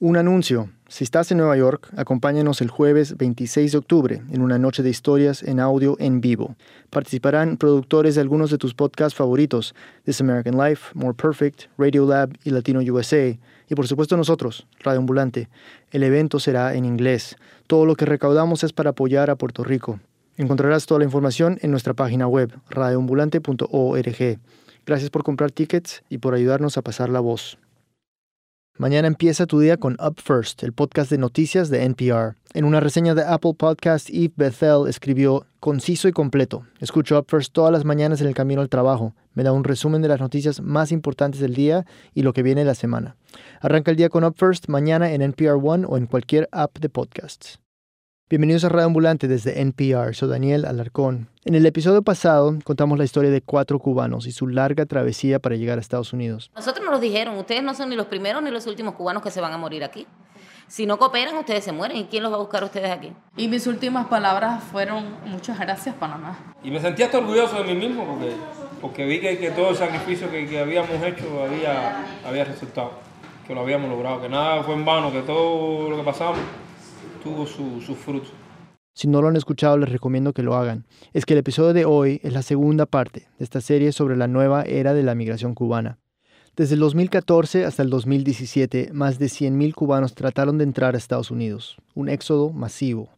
Un anuncio. Si estás en Nueva York, acompáñanos el jueves 26 de octubre en una noche de historias en audio en vivo. Participarán productores de algunos de tus podcasts favoritos, This American Life, More Perfect, Radio Lab y Latino USA, y por supuesto nosotros, Radio Ambulante. El evento será en inglés. Todo lo que recaudamos es para apoyar a Puerto Rico. Encontrarás toda la información en nuestra página web, radioambulante.org. Gracias por comprar tickets y por ayudarnos a pasar la voz. Mañana empieza tu día con Up First, el podcast de noticias de NPR. En una reseña de Apple Podcast, Eve Bethel escribió, conciso y completo. Escucho Up First todas las mañanas en el camino al trabajo. Me da un resumen de las noticias más importantes del día y lo que viene la semana. Arranca el día con Up First mañana en NPR One o en cualquier app de podcasts. Bienvenidos a Radio Ambulante desde NPR, soy Daniel Alarcón. En el episodio pasado contamos la historia de cuatro cubanos y su larga travesía para llegar a Estados Unidos. Nosotros nos lo dijeron, ustedes no son ni los primeros ni los últimos cubanos que se van a morir aquí. Si no cooperan, ustedes se mueren. ¿Y quién los va a buscar a ustedes aquí? Y mis últimas palabras fueron muchas gracias, Panamá. Y me sentía hasta orgulloso de mí mismo porque, porque vi que, que todo el sacrificio que, que habíamos hecho había, había resultado, que lo habíamos logrado, que nada fue en vano, que todo lo que pasamos tuvo su, fruto. Si no lo han escuchado, les recomiendo que lo hagan. Es que el episodio de hoy es la segunda parte de esta serie sobre la nueva era de la migración cubana. Desde el 2014 hasta el 2017, más de 100.000 cubanos trataron de entrar a Estados Unidos, un éxodo masivo.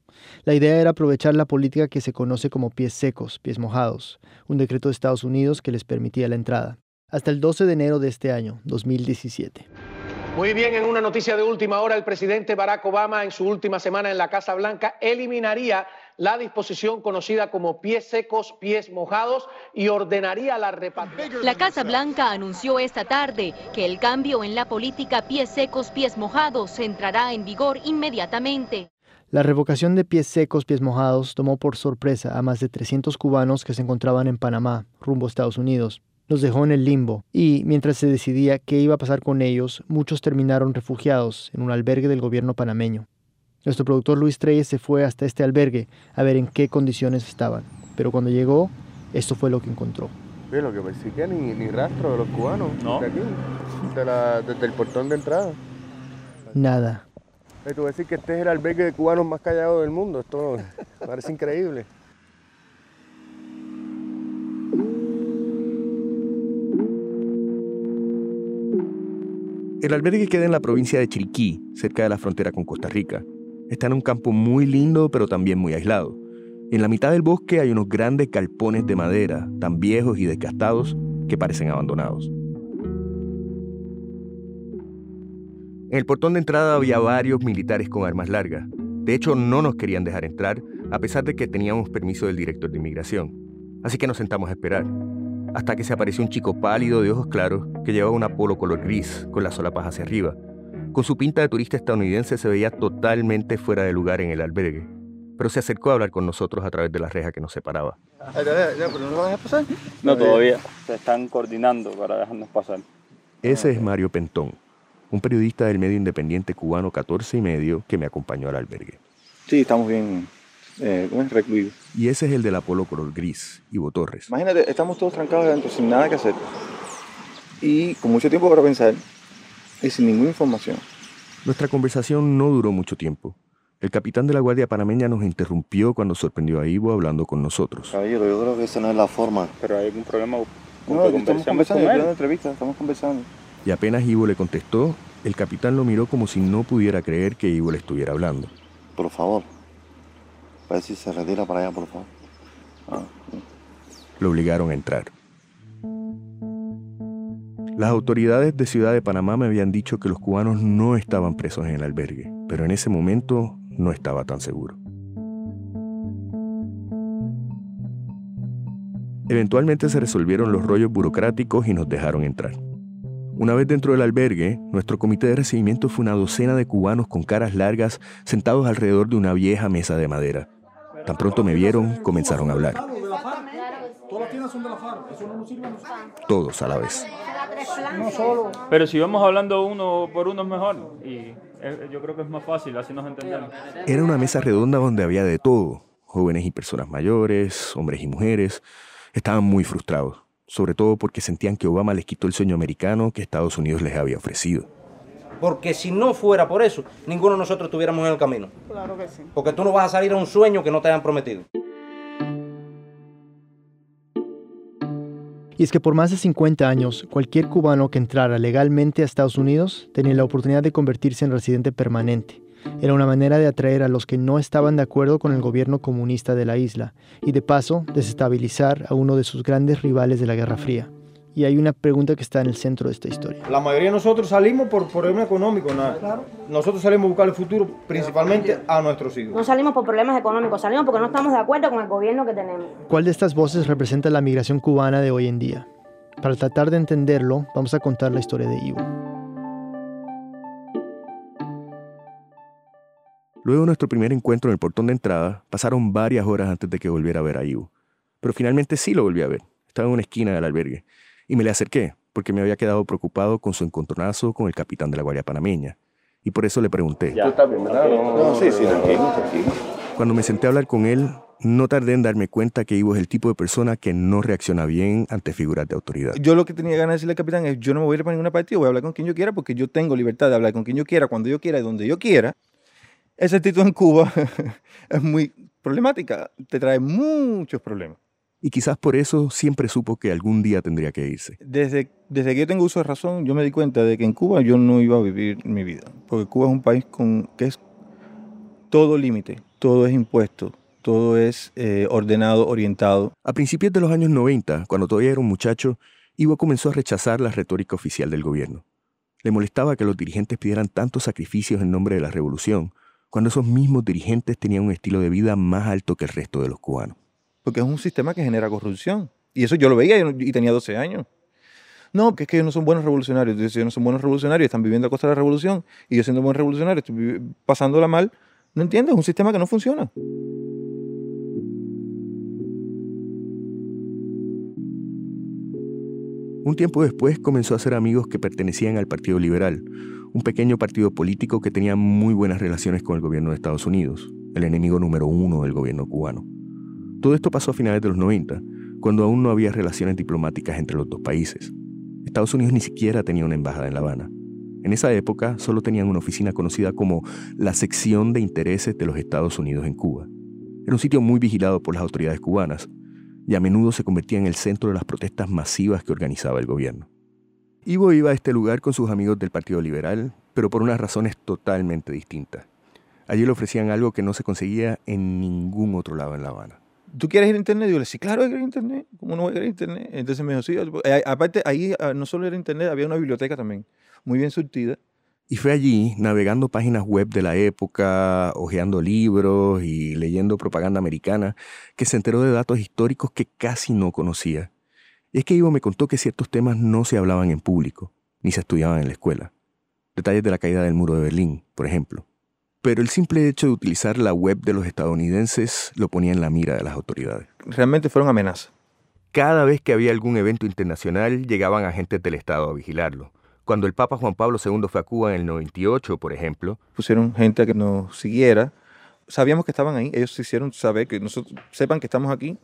La idea era aprovechar la política que se conoce como pies secos, pies mojados, un decreto de Estados Unidos que les permitía la entrada, hasta el 12 de enero de este año, 2017. Muy bien, en una noticia de última hora, el presidente Barack Obama en su última semana en la Casa Blanca eliminaría la disposición conocida como pies secos, pies mojados y ordenaría la repatriación. La Casa Blanca anunció esta tarde que el cambio en la política pies secos, pies mojados entrará en vigor inmediatamente. La revocación de pies secos, pies mojados tomó por sorpresa a más de 300 cubanos que se encontraban en Panamá, rumbo a Estados Unidos los dejó en el limbo y, mientras se decidía qué iba a pasar con ellos, muchos terminaron refugiados en un albergue del gobierno panameño. Nuestro productor Luis Treyes se fue hasta este albergue a ver en qué condiciones estaban, pero cuando llegó, esto fue lo que encontró. lo que sí que ni, ni rastro de los cubanos de aquí, desde el portón de entrada. Nada. Tú decir que este es el albergue de cubanos más callado del mundo, esto parece increíble. El albergue queda en la provincia de Chiriquí, cerca de la frontera con Costa Rica. Está en un campo muy lindo, pero también muy aislado. En la mitad del bosque hay unos grandes galpones de madera, tan viejos y desgastados que parecen abandonados. En el portón de entrada había varios militares con armas largas. De hecho, no nos querían dejar entrar, a pesar de que teníamos permiso del director de inmigración. Así que nos sentamos a esperar hasta que se apareció un chico pálido de ojos claros que llevaba un polo color gris con las solapas hacia arriba. Con su pinta de turista estadounidense se veía totalmente fuera de lugar en el albergue, pero se acercó a hablar con nosotros a través de la reja que nos separaba. No, todavía. Se están coordinando para dejarnos pasar. Ese es Mario Pentón, un periodista del medio independiente cubano 14 y medio que me acompañó al albergue. Sí, estamos bien eh, recluidos. Y ese es el del Apolo color gris, Ivo Torres. Imagínate, estamos todos trancados adentro sin nada que hacer y con mucho tiempo para pensar y sin ninguna información. Nuestra conversación no duró mucho tiempo. El capitán de la Guardia Panameña nos interrumpió cuando sorprendió a Ivo hablando con nosotros. Caballero, yo creo que esa no es la forma. Pero hay algún problema. No, estamos conversando, en entrevista, estamos conversando. Y apenas Ivo le contestó, el capitán lo miró como si no pudiera creer que Ivo le estuviera hablando. Por favor, a ver si se retira para allá, por favor. Ah, lo obligaron a entrar. Las autoridades de Ciudad de Panamá me habían dicho que los cubanos no estaban presos en el albergue, pero en ese momento no estaba tan seguro. Eventualmente se resolvieron los rollos burocráticos y nos dejaron entrar. Una vez dentro del albergue, nuestro comité de recibimiento fue una docena de cubanos con caras largas sentados alrededor de una vieja mesa de madera. Tan pronto me vieron, comenzaron a hablar. Todos a la vez. Pero si vamos hablando uno por uno es mejor. Y yo creo que es más fácil, así nos entendemos. Era una mesa redonda donde había de todo. Jóvenes y personas mayores, hombres y mujeres. Estaban muy frustrados, sobre todo porque sentían que Obama les quitó el sueño americano que Estados Unidos les había ofrecido. Porque si no fuera por eso, ninguno de nosotros estuviéramos en el camino. Claro que sí. Porque tú no vas a salir a un sueño que no te hayan prometido. Y es que por más de 50 años, cualquier cubano que entrara legalmente a Estados Unidos tenía la oportunidad de convertirse en residente permanente. Era una manera de atraer a los que no estaban de acuerdo con el gobierno comunista de la isla y de paso desestabilizar a uno de sus grandes rivales de la Guerra Fría. Y hay una pregunta que está en el centro de esta historia. La mayoría de nosotros salimos por problema económico, nada. Nosotros salimos a buscar el futuro principalmente a nuestros hijos. No salimos por problemas económicos, salimos porque no estamos de acuerdo con el gobierno que tenemos. ¿Cuál de estas voces representa la migración cubana de hoy en día? Para tratar de entenderlo, vamos a contar la historia de Ivo. Luego de nuestro primer encuentro en el portón de entrada, pasaron varias horas antes de que volviera a ver a Ivo. Pero finalmente sí lo volví a ver. Estaba en una esquina del albergue. Y me le acerqué, porque me había quedado preocupado con su encontronazo con el capitán de la Guardia Panameña. Y por eso le pregunté. ¿Tú estás bien, verdad? No, sí, sí, tranquilo, tranquilo. Cuando me senté a hablar con él, no tardé en darme cuenta que Ivo es el tipo de persona que no reacciona bien ante figuras de autoridad. Yo lo que tenía ganas de decirle al capitán es, yo no me voy a ir para ninguna partida, voy a hablar con quien yo quiera porque yo tengo libertad de hablar con quien yo quiera, cuando yo quiera y donde yo quiera. Esa actitud en Cuba es muy problemática, te trae muchos problemas. Y quizás por eso siempre supo que algún día tendría que irse. Desde, desde que yo tengo uso de razón, yo me di cuenta de que en Cuba yo no iba a vivir mi vida. Porque Cuba es un país con, que es todo límite, todo es impuesto, todo es eh, ordenado, orientado. A principios de los años 90, cuando todavía era un muchacho, Ivo comenzó a rechazar la retórica oficial del gobierno. Le molestaba que los dirigentes pidieran tantos sacrificios en nombre de la revolución, cuando esos mismos dirigentes tenían un estilo de vida más alto que el resto de los cubanos. Porque es un sistema que genera corrupción. Y eso yo lo veía y tenía 12 años. No, que es que ellos no son buenos revolucionarios. Entonces, ellos no son buenos revolucionarios, están viviendo a costa de la revolución. Y yo siendo buen revolucionario, estoy pasándola mal. No entiendo, es un sistema que no funciona. Un tiempo después comenzó a hacer amigos que pertenecían al Partido Liberal, un pequeño partido político que tenía muy buenas relaciones con el gobierno de Estados Unidos, el enemigo número uno del gobierno cubano. Todo esto pasó a finales de los 90, cuando aún no había relaciones diplomáticas entre los dos países. Estados Unidos ni siquiera tenía una embajada en La Habana. En esa época solo tenían una oficina conocida como la Sección de Intereses de los Estados Unidos en Cuba. Era un sitio muy vigilado por las autoridades cubanas y a menudo se convertía en el centro de las protestas masivas que organizaba el gobierno. Ivo iba a este lugar con sus amigos del Partido Liberal, pero por unas razones totalmente distintas. Allí le ofrecían algo que no se conseguía en ningún otro lado en La Habana. ¿Tú quieres ir a internet? Yo le decía, claro, a ir a internet. ¿Cómo no voy a ir a internet? Entonces me dijo, sí. Eh, aparte, ahí ah, no solo era internet, había una biblioteca también, muy bien surtida. Y fue allí, navegando páginas web de la época, hojeando libros y leyendo propaganda americana, que se enteró de datos históricos que casi no conocía. Y es que Ivo me contó que ciertos temas no se hablaban en público, ni se estudiaban en la escuela. Detalles de la caída del muro de Berlín, por ejemplo pero el simple hecho de utilizar la web de los estadounidenses lo ponía en la mira de las autoridades. Realmente fueron amenazas. Cada vez que había algún evento internacional llegaban agentes del Estado a vigilarlo. Cuando el Papa Juan Pablo II fue a Cuba en el 98, por ejemplo. Pusieron gente a que nos siguiera. Sabíamos que estaban ahí. Ellos hicieron saber que nosotros sepan que estamos aquí,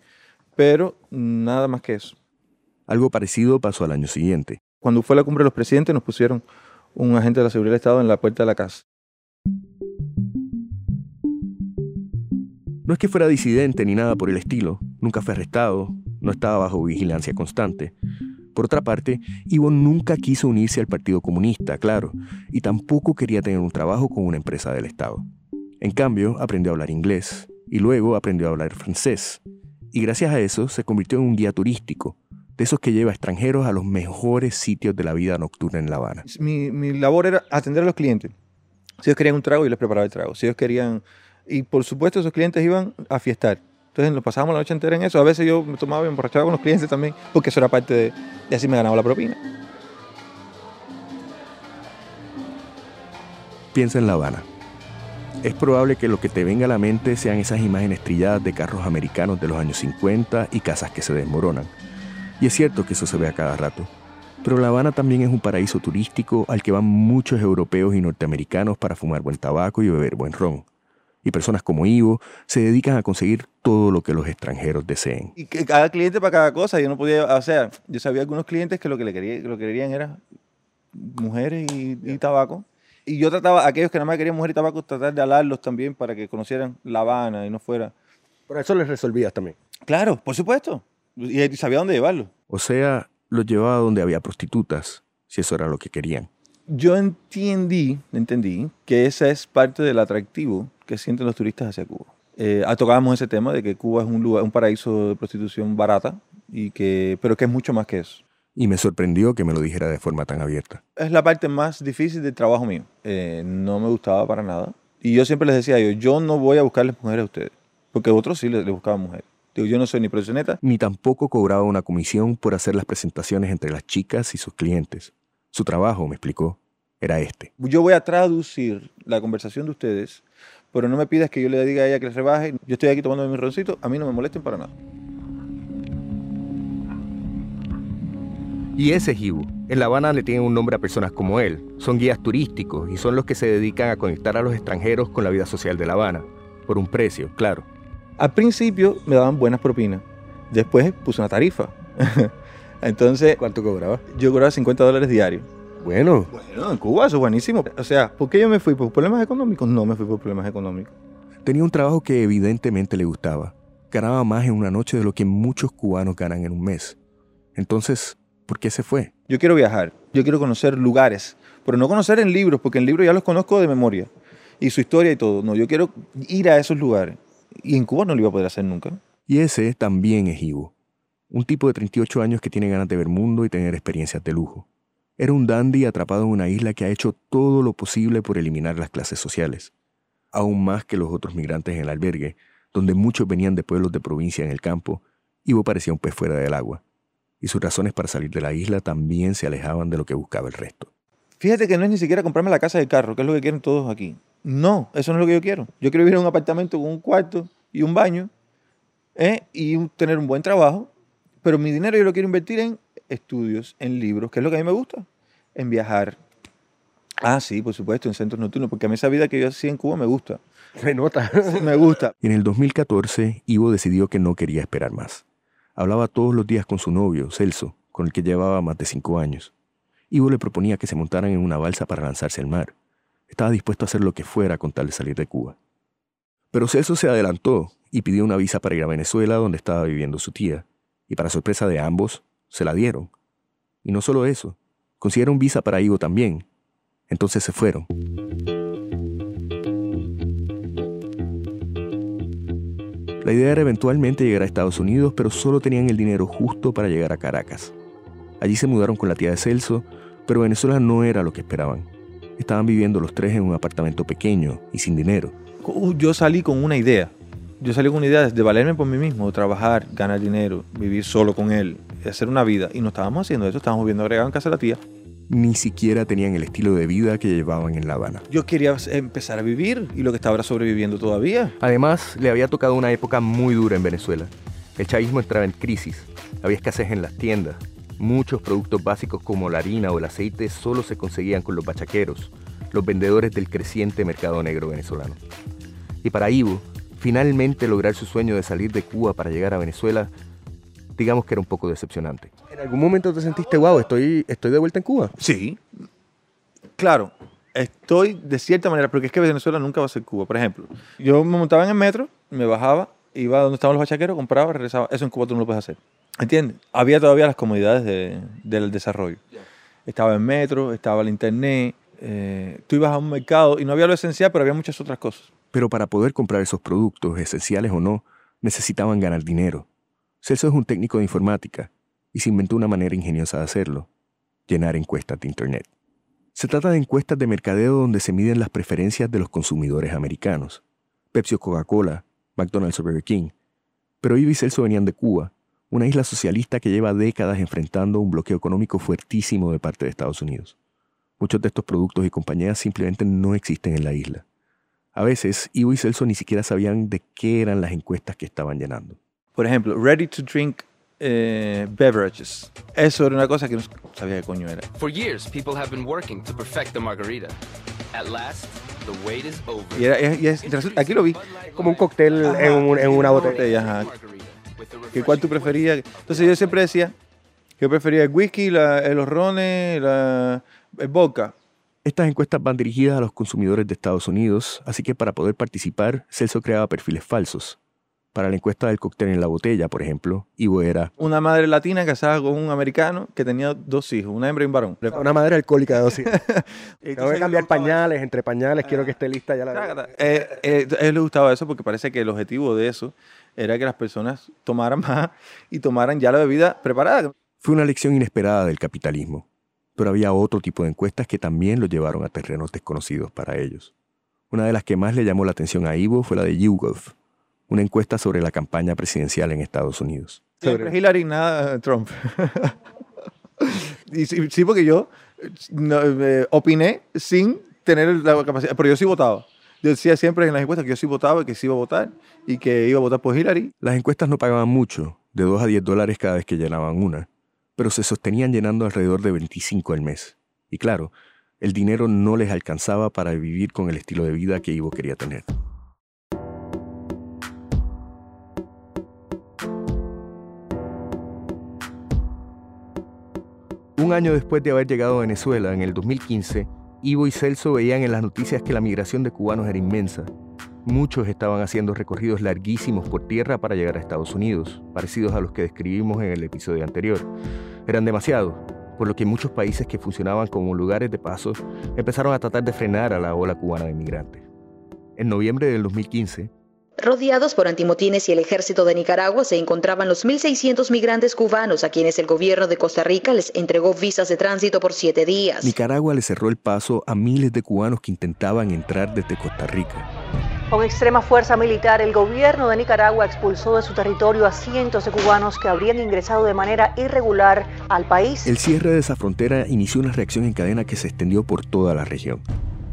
pero nada más que eso. Algo parecido pasó al año siguiente. Cuando fue la cumbre de los presidentes nos pusieron un agente de la seguridad del Estado en la puerta de la casa. No es que fuera disidente ni nada por el estilo, nunca fue arrestado, no estaba bajo vigilancia constante. Por otra parte, Ivo nunca quiso unirse al Partido Comunista, claro, y tampoco quería tener un trabajo con una empresa del Estado. En cambio, aprendió a hablar inglés y luego aprendió a hablar francés. Y gracias a eso se convirtió en un guía turístico, de esos que lleva a extranjeros a los mejores sitios de la vida nocturna en La Habana. Mi, mi labor era atender a los clientes. Si ellos querían un trago, yo les preparaba el trago. Si ellos querían y por supuesto esos clientes iban a fiestar. Entonces nos pasábamos la noche entera en eso. A veces yo me tomaba y emborrachaba con los clientes también, porque eso era parte de, y así me ganaba la propina. Piensa en La Habana. Es probable que lo que te venga a la mente sean esas imágenes trilladas de carros americanos de los años 50 y casas que se desmoronan. Y es cierto que eso se ve a cada rato. Pero La Habana también es un paraíso turístico al que van muchos europeos y norteamericanos para fumar buen tabaco y beber buen ron y personas como Ivo se dedican a conseguir todo lo que los extranjeros deseen. Y que cada cliente para cada cosa, yo no podía, o sea, yo sabía algunos clientes que lo que le querían, lo que querían era mujeres y, tabaco, Y yo trataba, a aquellos que nada más querían mujer y tabaco, tratar de alarlos también para que conocieran La Habana y no fuera. Pero eso les resolvías también. Claro, por supuesto. Y y sabía dónde llevarlo. O sea, los llevaba donde había prostitutas, si eso era lo que querían. Yo entendí, entendí que ese es parte del atractivo que sienten los turistas hacia Cuba. Eh, ah, tocábamos ese tema de que Cuba es un lugar, un paraíso de prostitución barata, y que, pero que es mucho más que eso. Y me sorprendió que me lo dijera de forma tan abierta. Es la parte más difícil del trabajo mío. Eh, no me gustaba para nada. Y yo siempre les decía a ellos, yo no voy a buscarles mujeres a ustedes, porque otros sí les, les buscaban mujeres. Digo, yo no soy ni profesioneta. Ni tampoco cobraba una comisión por hacer las presentaciones entre las chicas y sus clientes. Su trabajo, me explicó, era este. Yo voy a traducir la conversación de ustedes, pero no me pidas que yo le diga a ella que les rebaje. Yo estoy aquí tomando mi roncito, a mí no me molesten para nada. Y ese es Ibu. En La Habana le tienen un nombre a personas como él. Son guías turísticos y son los que se dedican a conectar a los extranjeros con la vida social de La Habana. Por un precio, claro. Al principio me daban buenas propinas. Después puse una tarifa. Entonces. ¿Cuánto cobraba? Yo cobraba 50 dólares diarios. Bueno. Bueno, en Cuba eso es buenísimo. O sea, ¿por qué yo me fui? ¿Por problemas económicos? No me fui por problemas económicos. Tenía un trabajo que evidentemente le gustaba. Ganaba más en una noche de lo que muchos cubanos ganan en un mes. Entonces, ¿por qué se fue? Yo quiero viajar. Yo quiero conocer lugares. Pero no conocer en libros, porque en libros ya los conozco de memoria. Y su historia y todo. No, yo quiero ir a esos lugares. Y en Cuba no lo iba a poder hacer nunca. Y ese también es Ivo. Un tipo de 38 años que tiene ganas de ver mundo y tener experiencias de lujo. Era un dandy atrapado en una isla que ha hecho todo lo posible por eliminar las clases sociales. Aún más que los otros migrantes en el albergue, donde muchos venían de pueblos de provincia en el campo, Ivo parecía un pez fuera del agua. Y sus razones para salir de la isla también se alejaban de lo que buscaba el resto. Fíjate que no es ni siquiera comprarme la casa de carro, que es lo que quieren todos aquí. No, eso no es lo que yo quiero. Yo quiero vivir en un apartamento con un cuarto y un baño ¿eh? y tener un buen trabajo, pero mi dinero yo lo quiero invertir en estudios, en libros, que es lo que a mí me gusta, en viajar. Ah, sí, por supuesto, en centros nocturnos, porque a mí esa vida que yo hacía en Cuba me gusta. Se nota. me gusta. En el 2014, Ivo decidió que no quería esperar más. Hablaba todos los días con su novio, Celso, con el que llevaba más de cinco años. Ivo le proponía que se montaran en una balsa para lanzarse al mar. Estaba dispuesto a hacer lo que fuera con tal de salir de Cuba. Pero Celso se adelantó y pidió una visa para ir a Venezuela, donde estaba viviendo su tía. Y para sorpresa de ambos, se la dieron. Y no solo eso, consiguieron visa para Ivo también. Entonces se fueron. La idea era eventualmente llegar a Estados Unidos, pero solo tenían el dinero justo para llegar a Caracas. Allí se mudaron con la tía de Celso, pero Venezuela no era lo que esperaban. Estaban viviendo los tres en un apartamento pequeño y sin dinero. Uh, Yo salí con una idea. Yo salí con una idea de valerme por mí mismo, trabajar, ganar dinero, vivir solo con él, hacer una vida. Y no estábamos haciendo eso, estábamos viviendo agregado en casa de la tía. Ni siquiera tenían el estilo de vida que llevaban en La Habana. Yo quería empezar a vivir y lo que estaba era sobreviviendo todavía. Además, le había tocado una época muy dura en Venezuela. El chavismo entraba en crisis, había escasez en las tiendas. Muchos productos básicos como la harina o el aceite solo se conseguían con los bachaqueros, los vendedores del creciente mercado negro venezolano. Y para Ivo, finalmente lograr su sueño de salir de Cuba para llegar a Venezuela, digamos que era un poco decepcionante. ¿En algún momento te sentiste, wow, estoy, estoy de vuelta en Cuba? Sí. Claro, estoy de cierta manera, porque es que Venezuela nunca va a ser Cuba. Por ejemplo, yo me montaba en el metro, me bajaba, iba a donde estaban los bachaqueros, compraba, regresaba. Eso en Cuba tú no lo puedes hacer. ¿Entiendes? Había todavía las comodidades de- del desarrollo. Estaba el metro, estaba el internet, eh, tú ibas a un mercado y no había lo esencial, pero había muchas otras cosas. Pero para poder comprar esos productos, esenciales o no, necesitaban ganar dinero. Celso es un técnico de informática y se inventó una manera ingeniosa de hacerlo, llenar encuestas de Internet. Se trata de encuestas de mercadeo donde se miden las preferencias de los consumidores americanos. Pepsi o Coca-Cola, McDonald's o Burger King. Pero Ivo y Celso venían de Cuba, una isla socialista que lleva décadas enfrentando un bloqueo económico fuertísimo de parte de Estados Unidos. Muchos de estos productos y compañías simplemente no existen en la isla. A veces, Ivo y Celso ni siquiera sabían de qué eran las encuestas que estaban llenando. Por ejemplo, ready to drink eh, beverages. Eso era una cosa que no sabía qué coño era. For years, people have been working to perfect the margarita. At last, the wait is over. Y, era, y es- resulta- aquí lo vi. Como un cóctel en, un- en una botella. ajá. ¿Que ¿Cuál tú preferías? Entonces yo siempre decía que yo prefería el whisky, la- los rones, la, el vodka. Estas encuestas van dirigidas a los consumidores de Estados Unidos, así que para poder participar, Celso creaba perfiles falsos. Para la encuesta del cóctel en la botella, por ejemplo, Ivo era Una madre latina casada con un americano que tenía dos hijos, una hembra y un varón. Una madre alcohólica de dos hijos. Tengo que cambiar pañales, entre pañales, quiero que esté lista ya la Eh, eh, a él le gustaba eso porque parece que el objetivo de eso era que las personas tomaran más y tomaran ya la bebida preparada. Fue una lección inesperada del capitalismo, pero había otro tipo de encuestas que también lo llevaron a terrenos desconocidos para ellos. Una de las que más le llamó la atención a Ivo fue la de YouGov, una encuesta sobre la campaña presidencial en Estados Unidos. Siempre Hillary, nada Trump. y sí, sí, porque yo no, eh, opiné sin tener la capacidad, pero yo sí votaba. Yo decía siempre en las encuestas que yo sí votaba, que sí iba a votar y que iba a votar por Hillary. Las encuestas no pagaban mucho, de 2 a 10 dólares cada vez que llenaban una, pero se sostenían llenando alrededor de 25 al mes. Y claro, el dinero no les alcanzaba para vivir con el estilo de vida que Ivo quería tener. Un año después de haber llegado a Venezuela, en el 2015, Ivo y Celso veían en las noticias que la migración de cubanos era inmensa. Muchos estaban haciendo recorridos larguísimos por tierra para llegar a Estados Unidos, parecidos a los que describimos en el episodio anterior. Eran demasiados, por lo que muchos países que funcionaban como lugares de paso empezaron a tratar de frenar a la ola cubana de migrantes. En noviembre del 2015, Rodeados por antimotines y el ejército de Nicaragua se encontraban los 1.600 migrantes cubanos a quienes el gobierno de Costa Rica les entregó visas de tránsito por siete días. Nicaragua le cerró el paso a miles de cubanos que intentaban entrar desde Costa Rica. Con extrema fuerza militar, el gobierno de Nicaragua expulsó de su territorio a cientos de cubanos que habrían ingresado de manera irregular al país. El cierre de esa frontera inició una reacción en cadena que se extendió por toda la región.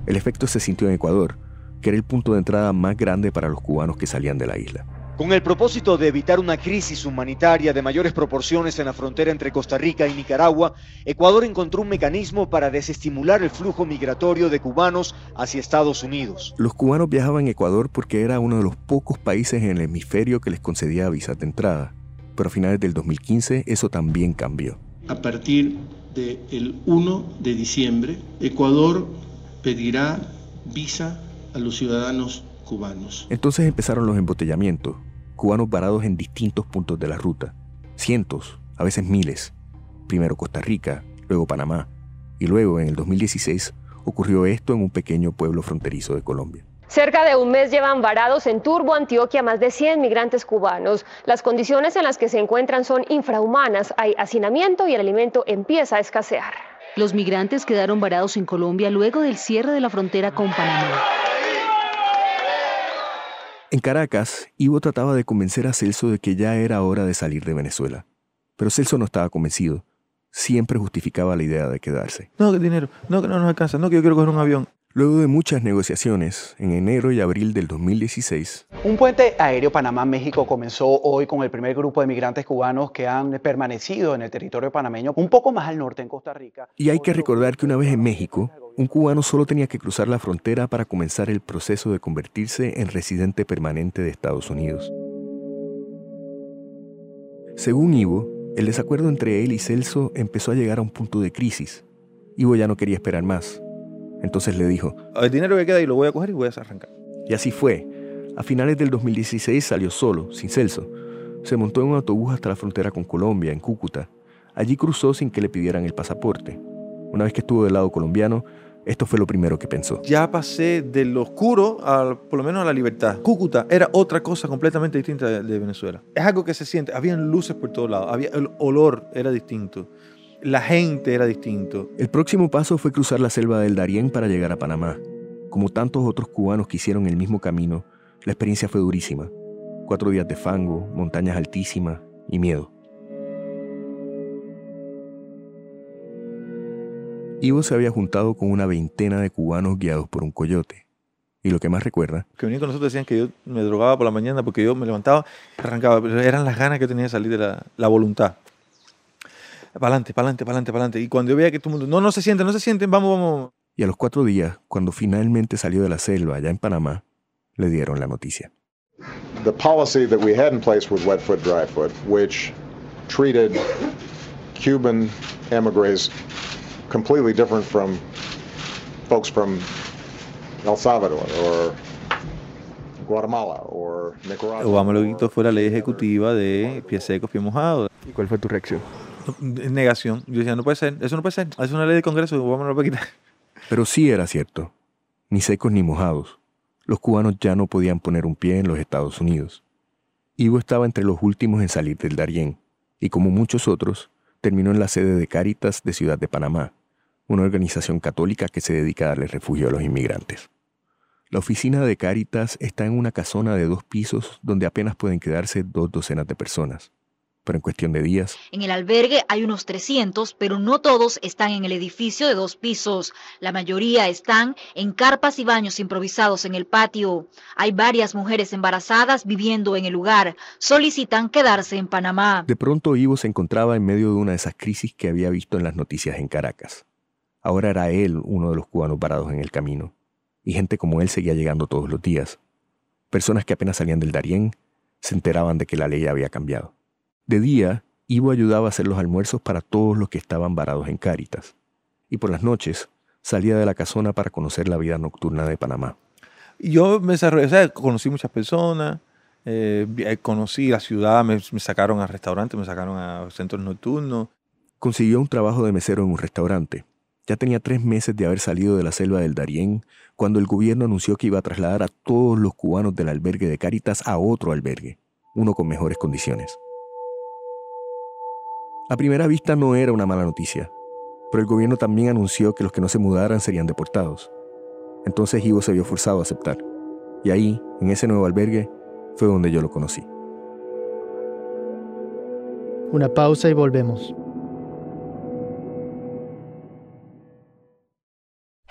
El efecto se sintió en Ecuador, que era el punto de entrada más grande para los cubanos que salían de la isla. Con el propósito de evitar una crisis humanitaria de mayores proporciones en la frontera entre Costa Rica y Nicaragua, Ecuador encontró un mecanismo para desestimular el flujo migratorio de cubanos hacia Estados Unidos. Los cubanos viajaban a Ecuador porque era uno de los pocos países en el hemisferio que les concedía visas de entrada. Pero a finales del 2015 eso también cambió. A partir del 1 de diciembre, Ecuador pedirá visa a los ciudadanos cubanos. Entonces empezaron los embotellamientos, cubanos varados en distintos puntos de la ruta, cientos, a veces miles. Primero Costa Rica, luego Panamá, y luego en el 2016 ocurrió esto en un pequeño pueblo fronterizo de Colombia. Cerca de un mes llevan varados en Turbo, Antioquia, más de 100 migrantes cubanos. Las condiciones en las que se encuentran son infrahumanas, hay hacinamiento y el alimento empieza a escasear. Los migrantes quedaron varados en Colombia luego del cierre de la frontera con Panamá. En Caracas, Ivo trataba de convencer a Celso de que ya era hora de salir de Venezuela. Pero Celso no estaba convencido. Siempre justificaba la idea de quedarse. No, que dinero, no, que no nos alcanza, no, que yo quiero coger un avión. Luego de muchas negociaciones, en enero y abril del 2016, un puente aéreo Panamá-México comenzó hoy con el primer grupo de migrantes cubanos que han permanecido en el territorio panameño, un poco más al norte en Costa Rica. Y hay que recordar que una vez en México, un cubano solo tenía que cruzar la frontera para comenzar el proceso de convertirse en residente permanente de Estados Unidos. Según Ivo, el desacuerdo entre él y Celso empezó a llegar a un punto de crisis. Ivo ya no quería esperar más. Entonces le dijo, el dinero que queda y lo voy a coger y voy a arrancar. Y así fue. A finales del 2016 salió solo, sin Celso. Se montó en un autobús hasta la frontera con Colombia, en Cúcuta. Allí cruzó sin que le pidieran el pasaporte. Una vez que estuvo del lado colombiano, esto fue lo primero que pensó. Ya pasé de lo oscuro, a, por lo menos a la libertad. Cúcuta era otra cosa completamente distinta de, de Venezuela. Es algo que se siente. Habían luces por todos lados. Había, el olor era distinto. La gente era distinto. El próximo paso fue cruzar la selva del Darién para llegar a Panamá. Como tantos otros cubanos que hicieron el mismo camino, la experiencia fue durísima. Cuatro días de fango, montañas altísimas y miedo. Ivo se había juntado con una veintena de cubanos guiados por un coyote. Y lo que más recuerda... Que venían con nosotros decían que yo me drogaba por la mañana porque yo me levantaba y arrancaba. Pero eran las ganas que tenía de salir de la, la voluntad. Para adelante, para adelante, para adelante, para adelante. Y cuando yo veía que todo el mundo, no, no se sienten, no se sienten, vamos, vamos. Y a los cuatro días, cuando finalmente salió de la selva allá en Panamá, le dieron la noticia. The policy that we had in place with Wet Foot, Dry Foot, which treated Cuban emigres completely different from folks from El Salvador or Guatemala or Nicaragua. Obama lo quitó fue la ley ejecutiva de pies secos, pies mojados. ¿Y cuál fue tu reacción? Negación. Yo decía, no puede ser, eso no puede ser. Es una ley de Congreso, Obama no lo puede quitar. Pero sí era cierto. Ni secos ni mojados. Los cubanos ya no podían poner un pie en los Estados Unidos. Ivo estaba entre los últimos en salir del Darién, y como muchos otros, terminó en la sede de Cáritas de Ciudad de Panamá, una organización católica que se dedica a darle refugio a los inmigrantes. La oficina de Cáritas está en una casona de dos pisos donde apenas pueden quedarse dos docenas de personas pero en cuestión de días. En el albergue hay unos 300, pero no todos están en el edificio de dos pisos. La mayoría están en carpas y baños improvisados en el patio. Hay varias mujeres embarazadas viviendo en el lugar. Solicitan quedarse en Panamá. De pronto Ivo se encontraba en medio de una de esas crisis que había visto en las noticias en Caracas. Ahora era él uno de los cubanos varados en el camino. Y gente como él seguía llegando todos los días. Personas que apenas salían del Darién se enteraban de que la ley había cambiado. De día, Ivo ayudaba a hacer los almuerzos para todos los que estaban varados en Cáritas. Y por las noches, salía de la casona para conocer la vida nocturna de Panamá. Yo me desarrollé, o sea, conocí muchas personas, eh, eh, conocí la ciudad, me, me sacaron a restaurantes, me sacaron a centros nocturnos. Consiguió un trabajo de mesero en un restaurante. Ya tenía tres meses de haber salido de la selva del Darién cuando el gobierno anunció que iba a trasladar a todos los cubanos del albergue de Cáritas a otro albergue, uno con mejores condiciones. A primera vista no era una mala noticia, pero el gobierno también anunció que los que no se mudaran serían deportados. Entonces Ivo se vio forzado a aceptar. Y ahí, en ese nuevo albergue, fue donde yo lo conocí. Una pausa y volvemos.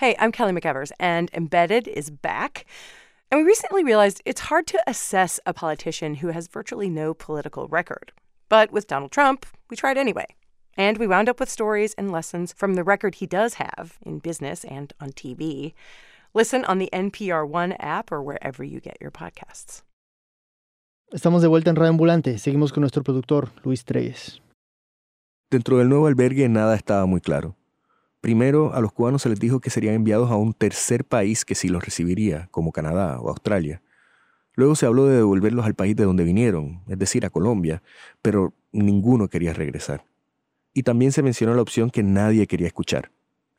Hey, I'm Kelly McEvers, and Embedded is back. And we recently realized it's hard to assess a politician who has virtually no political record. But with Donald Trump, we tried anyway. And we wound up with stories and lessons from the record he does have in business and on TV. Listen on the NPR One app or wherever you get your podcasts. Estamos de vuelta en Radio Ambulante. Seguimos con nuestro productor, Luis Treyes. Dentro del nuevo albergue nada estaba muy claro. Primero, a los cubanos se les dijo que serían enviados a un tercer país que sí los recibiría, como Canadá o Australia. Luego se habló de devolverlos al país de donde vinieron, es decir, a Colombia, pero ninguno quería regresar. Y también se mencionó la opción que nadie quería escuchar,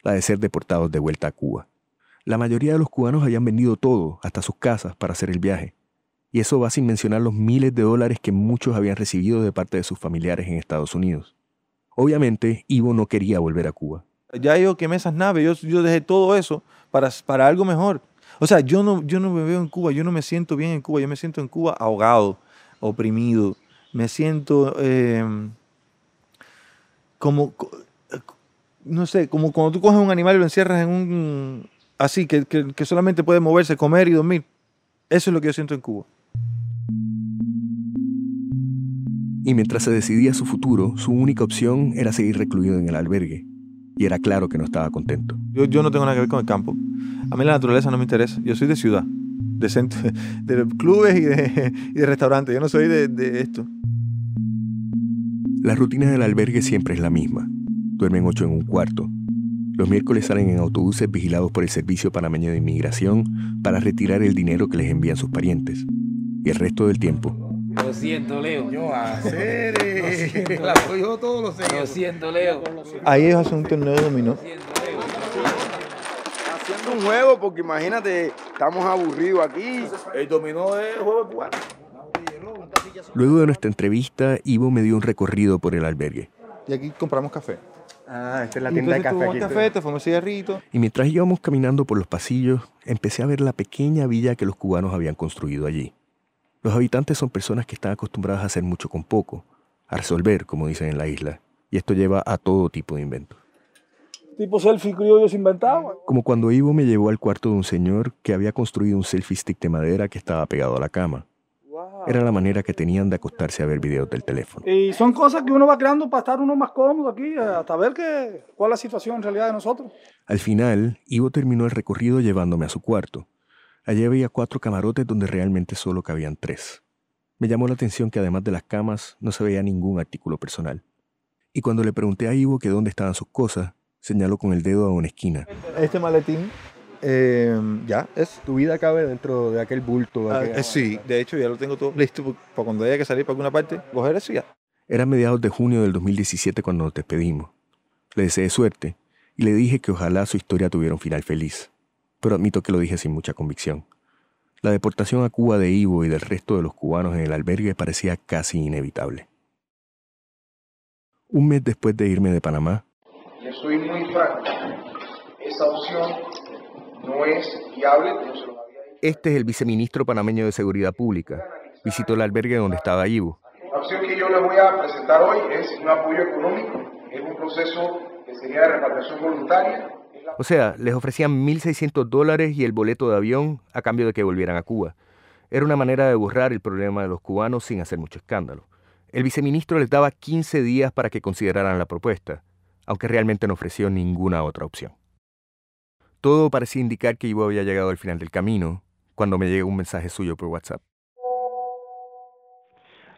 la de ser deportados de vuelta a Cuba. La mayoría de los cubanos habían vendido todo, hasta sus casas, para hacer el viaje. Y eso va sin mencionar los miles de dólares que muchos habían recibido de parte de sus familiares en Estados Unidos. Obviamente, Ivo no quería volver a Cuba. Ya yo quemé esas naves, yo, yo dejé todo eso para, para algo mejor. O sea, yo no, yo no me veo en Cuba, yo no me siento bien en Cuba, yo me siento en Cuba ahogado, oprimido, me siento em, como, no sé, como cuando tú coges un animal y lo encierras en un, así, que, que solamente puede moverse, comer y dormir. Eso es lo que yo siento en Cuba. Y mientras se decidía su futuro, su única opción era seguir recluido en el albergue. Y era claro que no estaba contento. Yo, yo no tengo nada que ver con el campo. A mí la naturaleza no me interesa. Yo soy de ciudad, de, centro, de clubes y de, y de restaurantes. Yo no soy de, de esto. La rutina del albergue siempre es la misma. Duermen ocho en un cuarto. Los miércoles salen en autobuses vigilados por el Servicio Panameño de Inmigración para retirar el dinero que les envían sus parientes. Y el resto del tiempo. Lo siento, Leo. Yo hacer. La yo todos los. Lo siento, Leo. Ahí es un torneo de dominó. Haciendo un juego, porque imagínate, estamos aburridos aquí. El dominó es el juego cubano. Luego de nuestra entrevista, Ivo me dio un recorrido por el albergue. Y aquí compramos café. Ah, esta es la tienda de café. Aquí café, te fuimos cigarrito. Y mientras íbamos caminando por los pasillos, empecé a ver la pequeña villa que los cubanos habían construido allí. Los habitantes son personas que están acostumbradas a hacer mucho con poco, a resolver, como dicen en la isla, y esto lleva a todo tipo de inventos. Tipo selfie criollo se inventaba. Como cuando Ivo me llevó al cuarto de un señor que había construido un selfie stick de madera que estaba pegado a la cama. Era la manera que tenían de acostarse a ver videos del teléfono. Y son cosas que uno va creando para estar uno más cómodo aquí, hasta ver que, cuál es la situación en realidad de nosotros. Al final, Ivo terminó el recorrido llevándome a su cuarto. Allí había cuatro camarotes donde realmente solo cabían tres. Me llamó la atención que además de las camas no se veía ningún artículo personal. Y cuando le pregunté a Ivo que dónde estaban sus cosas, señaló con el dedo a una esquina. Este maletín Eh, ya, es. Tu vida cabe dentro de aquel bulto. Ah, eh, sí, de hecho ya lo tengo todo listo para cuando haya que salir para alguna parte, coger eso ya. Era mediados de junio del 2017 cuando nos despedimos. Le deseé suerte y le dije que ojalá su historia tuviera un final feliz. Pero admito que lo dije sin mucha convicción. La deportación a Cuba de Ivo y del resto de los cubanos en el albergue parecía casi inevitable. Un mes después de irme de Panamá, le soy muy franco, esa opción no es viable. Este es el viceministro panameño de Seguridad Pública. Visitó el albergue donde estaba Ivo. La opción que yo le voy a presentar hoy es un apoyo económico, es un proceso que sería de repatriación voluntaria. O sea, les ofrecían 1.600 dólares y el boleto de avión a cambio de que volvieran a Cuba. Era una manera de borrar el problema de los cubanos sin hacer mucho escándalo. El viceministro les daba 15 días para que consideraran la propuesta, aunque realmente no ofreció ninguna otra opción. Todo parecía indicar que Ivo había llegado al final del camino cuando me llegó un mensaje suyo por WhatsApp.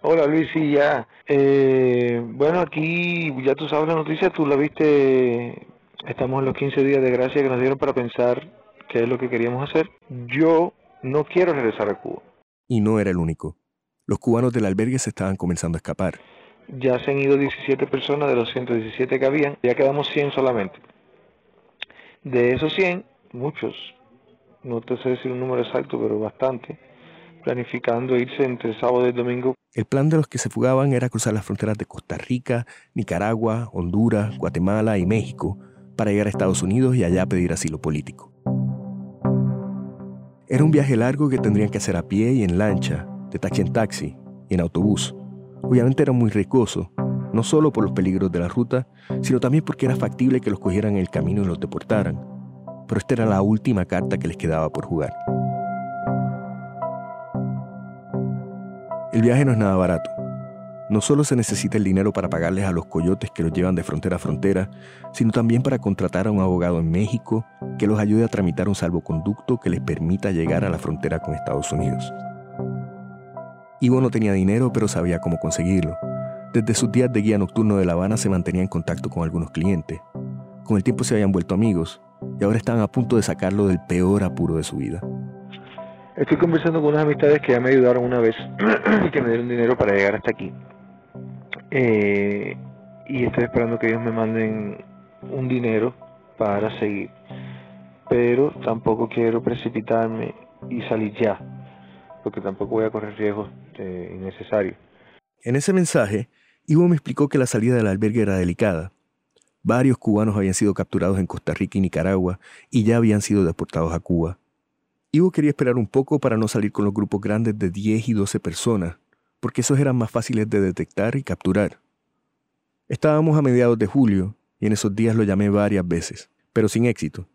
Hola Luis, sí, ya. Eh, bueno, aquí ya tú sabes la noticia, tú la viste, estamos en los 15 días de gracia que nos dieron para pensar qué es lo que queríamos hacer. Yo no quiero regresar a Cuba. Y no era el único. Los cubanos del albergue se estaban comenzando a escapar. Ya se han ido 17 personas de los 117 que habían, ya quedamos 100 solamente. De esos 100, muchos, no te sé decir un número exacto, pero bastante, planificando irse entre sábado y domingo. El plan de los que se fugaban era cruzar las fronteras de Costa Rica, Nicaragua, Honduras, Guatemala y México para llegar a Estados Unidos y allá pedir asilo político. Era un viaje largo que tendrían que hacer a pie y en lancha, de taxi en taxi y en autobús. Obviamente era muy riesgoso, no solo por los peligros de la ruta, sino también porque era factible que los cogieran en el camino y los deportaran. Pero esta era la última carta que les quedaba por jugar. El viaje no es nada barato. No solo se necesita el dinero para pagarles a los coyotes que los llevan de frontera a frontera, sino también para contratar a un abogado en México que los ayude a tramitar un salvoconducto que les permita llegar a la frontera con Estados Unidos. Ivo no tenía dinero, pero sabía cómo conseguirlo. Desde sus días de guía nocturno de La Habana se mantenía en contacto con algunos clientes. Con el tiempo se habían vuelto amigos y ahora estaban a punto de sacarlo del peor apuro de su vida. Estoy conversando con unas amistades que ya me ayudaron una vez y que me dieron dinero para llegar hasta aquí. Eh, y estoy esperando que ellos me manden un dinero para seguir. Pero tampoco quiero precipitarme y salir ya, porque tampoco voy a correr riesgos eh, innecesarios. En ese mensaje, Ivo me explicó que la salida del albergue era delicada. Varios cubanos habían sido capturados en Costa Rica y Nicaragua y ya habían sido deportados a Cuba. Ivo quería esperar un poco para no salir con los grupos grandes de 10 y 12 personas, porque esos eran más fáciles de detectar y capturar. Estábamos a mediados de julio y en esos días lo llamé varias veces, pero sin éxito.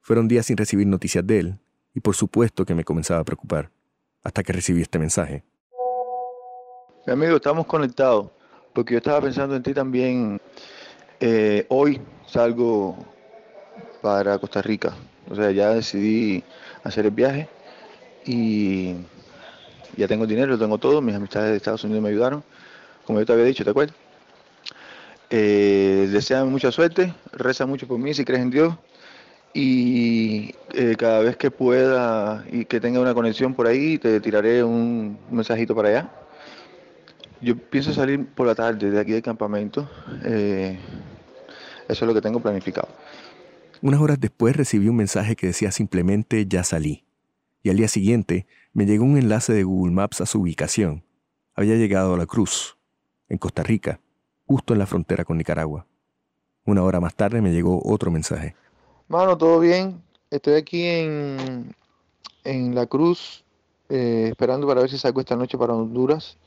Fueron días sin recibir noticias de él y por supuesto que me comenzaba a preocupar, hasta que recibí este mensaje. Mi amigo, estamos conectados, porque yo estaba pensando en ti también. Eh, hoy salgo para Costa Rica, o sea, ya decidí hacer el viaje y ya tengo dinero, tengo todo, mis amistades de Estados Unidos me ayudaron, como yo te había dicho, ¿te acuerdas? Eh, deseame mucha suerte, reza mucho por mí si crees en Dios y eh, cada vez que pueda y que tenga una conexión por ahí te tiraré un mensajito para allá. Yo pienso salir por la tarde de aquí del campamento, eh, eso es lo que tengo planificado. Unas horas después recibí un mensaje que decía simplemente ya salí. Y al día siguiente me llegó un enlace de Google Maps a su ubicación. Había llegado a La Cruz, en Costa Rica, justo en la frontera con Nicaragua. Una hora más tarde me llegó otro mensaje. Mano, todo bien. Estoy aquí en, en La Cruz, eh, esperando para ver si salgo esta noche para Honduras.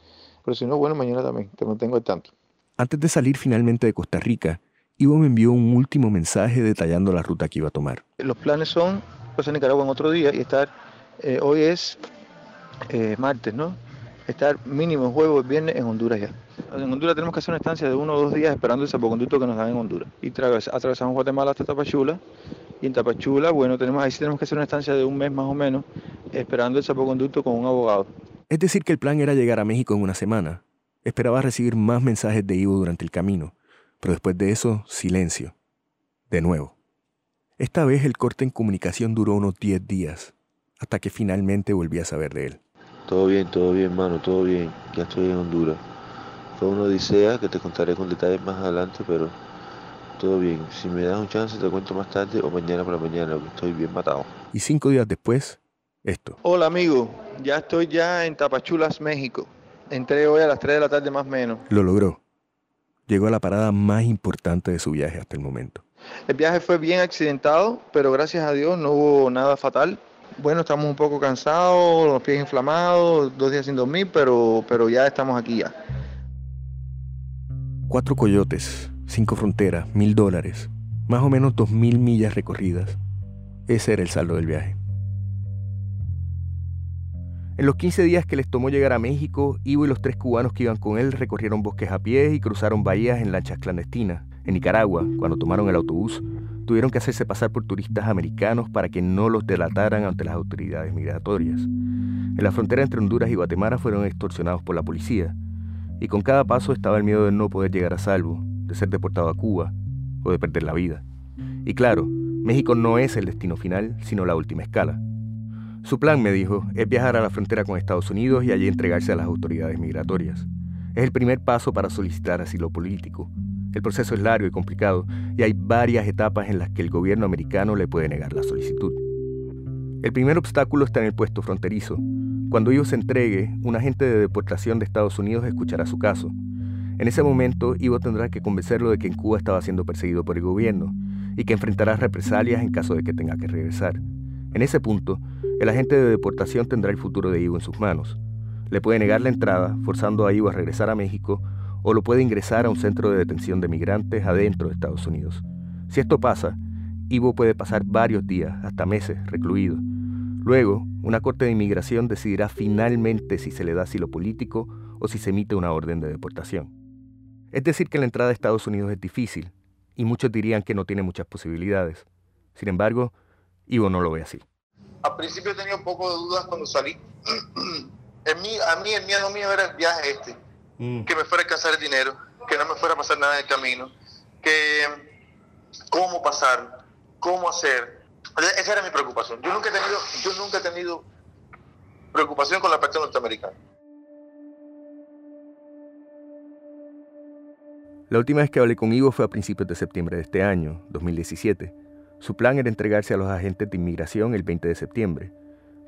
Pero si no, bueno, mañana también. Te mantengo al tanto. Antes de salir finalmente de Costa Rica, Ivo me envió un último mensaje detallando la ruta que iba a tomar. Los planes son pasar a Nicaragua en otro día y estar, eh, hoy es eh, martes, ¿no? Estar mínimo jueves, viernes en Honduras ya. En Honduras tenemos que hacer una estancia de uno o dos días esperando el salvoconducto que nos dan en Honduras. Y atravesamos Guatemala hasta Tapachula. Y en Tapachula, bueno, tenemos, ahí sí tenemos que hacer una estancia de un mes más o menos esperando el salvoconducto con un abogado. Es decir, que el plan era llegar a México en una semana. Esperaba recibir más mensajes de Ivo durante el camino pero después de eso, silencio. De nuevo. Esta vez el corte en comunicación duró unos 10 días, hasta que finalmente volví a saber de él. Todo bien, todo bien, mano, todo bien. Ya estoy en Honduras. Fue una odisea que te contaré con detalles más adelante, pero todo bien. Si me das un chance te cuento más tarde o mañana por la mañana, porque estoy bien matado. Y cinco días después, esto. Hola amigo, ya estoy ya en Tapachulas, México. Entré hoy a las 3 de la tarde más o menos. Lo logró. Llegó a la parada más importante de su viaje hasta el momento. El viaje fue bien accidentado, pero gracias a Dios no hubo nada fatal. Bueno, estamos un poco cansados, los pies inflamados, dos días sin dormir, pero, pero ya estamos aquí ya. Cuatro coyotes, cinco fronteras, mil dólares, más o menos dos mil millas recorridas. Ese era el saldo del viaje. En los 15 días que les tomó llegar a México, Ivo y los tres cubanos que iban con él recorrieron bosques a pie y cruzaron bahías en lanchas clandestinas. En Nicaragua, cuando tomaron el autobús, tuvieron que hacerse pasar por turistas americanos para que no los delataran ante las autoridades migratorias. En la frontera entre Honduras y Guatemala fueron extorsionados por la policía, y con cada paso estaba el miedo de no poder llegar a salvo, de ser deportado a Cuba o de perder la vida. Y claro, México no es el destino final, sino la última escala. Su plan, me dijo, es viajar a la frontera con Estados Unidos y allí entregarse a las autoridades migratorias. Es el primer paso para solicitar asilo político, el proceso es largo y complicado y hay varias etapas en las que el gobierno americano le puede negar la solicitud. El primer obstáculo está en el puesto fronterizo. Cuando Ivo se entregue, un agente de deportación de Estados Unidos escuchará su caso. En ese momento, Ivo tendrá que convencerlo de que en Cuba estaba siendo perseguido por el gobierno y que enfrentará represalias en caso de que tenga que regresar. En ese punto, el agente de deportación tendrá el futuro de Ivo en sus manos. Le puede negar la entrada, forzando a Ivo a regresar a México o lo puede ingresar a un centro de detención de migrantes adentro de Estados Unidos. Si esto pasa, Ivo puede pasar varios días, hasta meses, recluido. Luego, una corte de inmigración decidirá finalmente si se le da asilo político o si se emite una orden de deportación. Es decir, que la entrada a Estados Unidos es difícil, y muchos dirían que no tiene muchas posibilidades. Sin embargo, Ivo no lo ve así. Al principio tenía un poco de dudas cuando salí. a mí el miedo mío era el viaje este Mm. que me fuera a alcanzar el dinero, que no me fuera a pasar nada en el camino, que cómo pasar, cómo hacer. Esa era mi preocupación. Yo nunca he tenido, yo nunca he tenido preocupación con la parte norteamericana. La última vez que hablé con Ivo fue a principios de septiembre de este año, 2017. Su plan era entregarse a los agentes de inmigración el 20 de septiembre,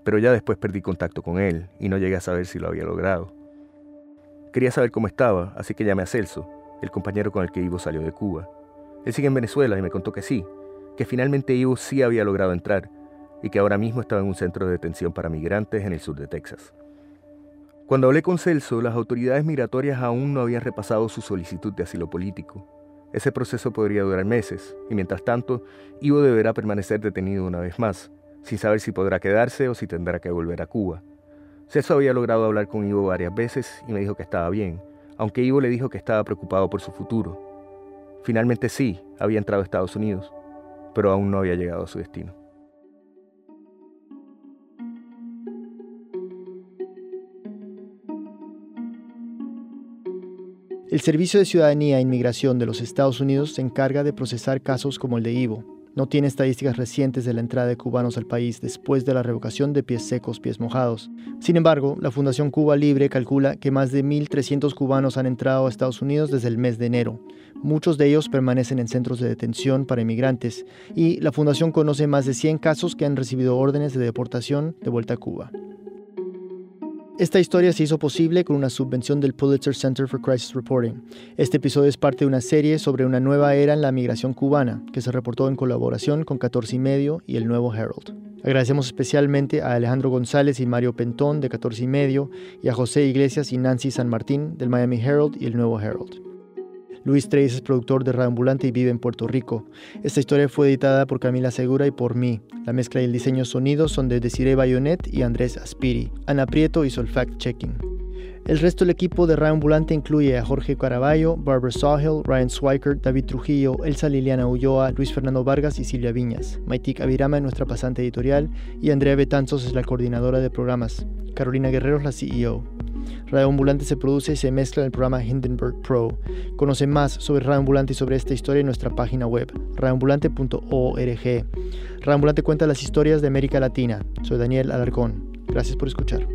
pero ya después perdí contacto con él y no llegué a saber si lo había logrado. Quería saber cómo estaba, así que llamé a Celso, el compañero con el que Ivo salió de Cuba. Él sigue en Venezuela y me contó que sí, que finalmente Ivo sí había logrado entrar y que ahora mismo estaba en un centro de detención para migrantes en el sur de Texas. Cuando hablé con Celso, las autoridades migratorias aún no habían repasado su solicitud de asilo político. Ese proceso podría durar meses, y mientras tanto, Ivo deberá permanecer detenido una vez más, sin saber si podrá quedarse o si tendrá que volver a Cuba. Celso había logrado hablar con Ivo varias veces y me dijo que estaba bien, aunque Ivo le dijo que estaba preocupado por su futuro. Finalmente sí, había entrado a Estados Unidos, pero aún no había llegado a su destino. El Servicio de Ciudadanía e Inmigración de los Estados Unidos se encarga de procesar casos como el de Ivo, no tiene estadísticas recientes de la entrada de cubanos al país después de la revocación de pies secos, pies mojados. Sin embargo, la Fundación Cuba Libre calcula que más de 1.300 cubanos han entrado a Estados Unidos desde el mes de enero. Muchos de ellos permanecen en centros de detención para inmigrantes y la Fundación conoce más de 100 casos que han recibido órdenes de deportación de vuelta a Cuba. Esta historia se hizo posible con una subvención del Pulitzer Center for Crisis Reporting. Este episodio es parte de una serie sobre una nueva era en la migración cubana, que se reportó en colaboración con 14 y medio y el Nuevo Herald. Agradecemos especialmente a Alejandro González y Mario Pentón de 14 y medio y a José Iglesias y Nancy San Martín del Miami Herald y el Nuevo Herald. Luis Treyes es productor de Radio Ambulante y vive en Puerto Rico. Esta historia fue editada por Camila Segura y por mí. La mezcla y el diseño sonido son de Desiree Bayonet y Andrés Aspiri. Ana Prieto hizo el fact-checking. El resto del equipo de Radio Ambulante incluye a Jorge Caraballo, Barbara Sawhill, Ryan Swiker, David Trujillo, Elsa Liliana Ulloa, Luis Fernando Vargas y Silvia Viñas. Maitik Avirama es nuestra pasante editorial y Andrea Betanzos es la coordinadora de programas. Carolina Guerrero es la CEO. Radio Ambulante se produce y se mezcla en el programa Hindenburg Pro. Conoce más sobre Radio Ambulante y sobre esta historia en nuestra página web, radioambulante.org. Radio Ambulante cuenta las historias de América Latina. Soy Daniel Alarcón. Gracias por escuchar.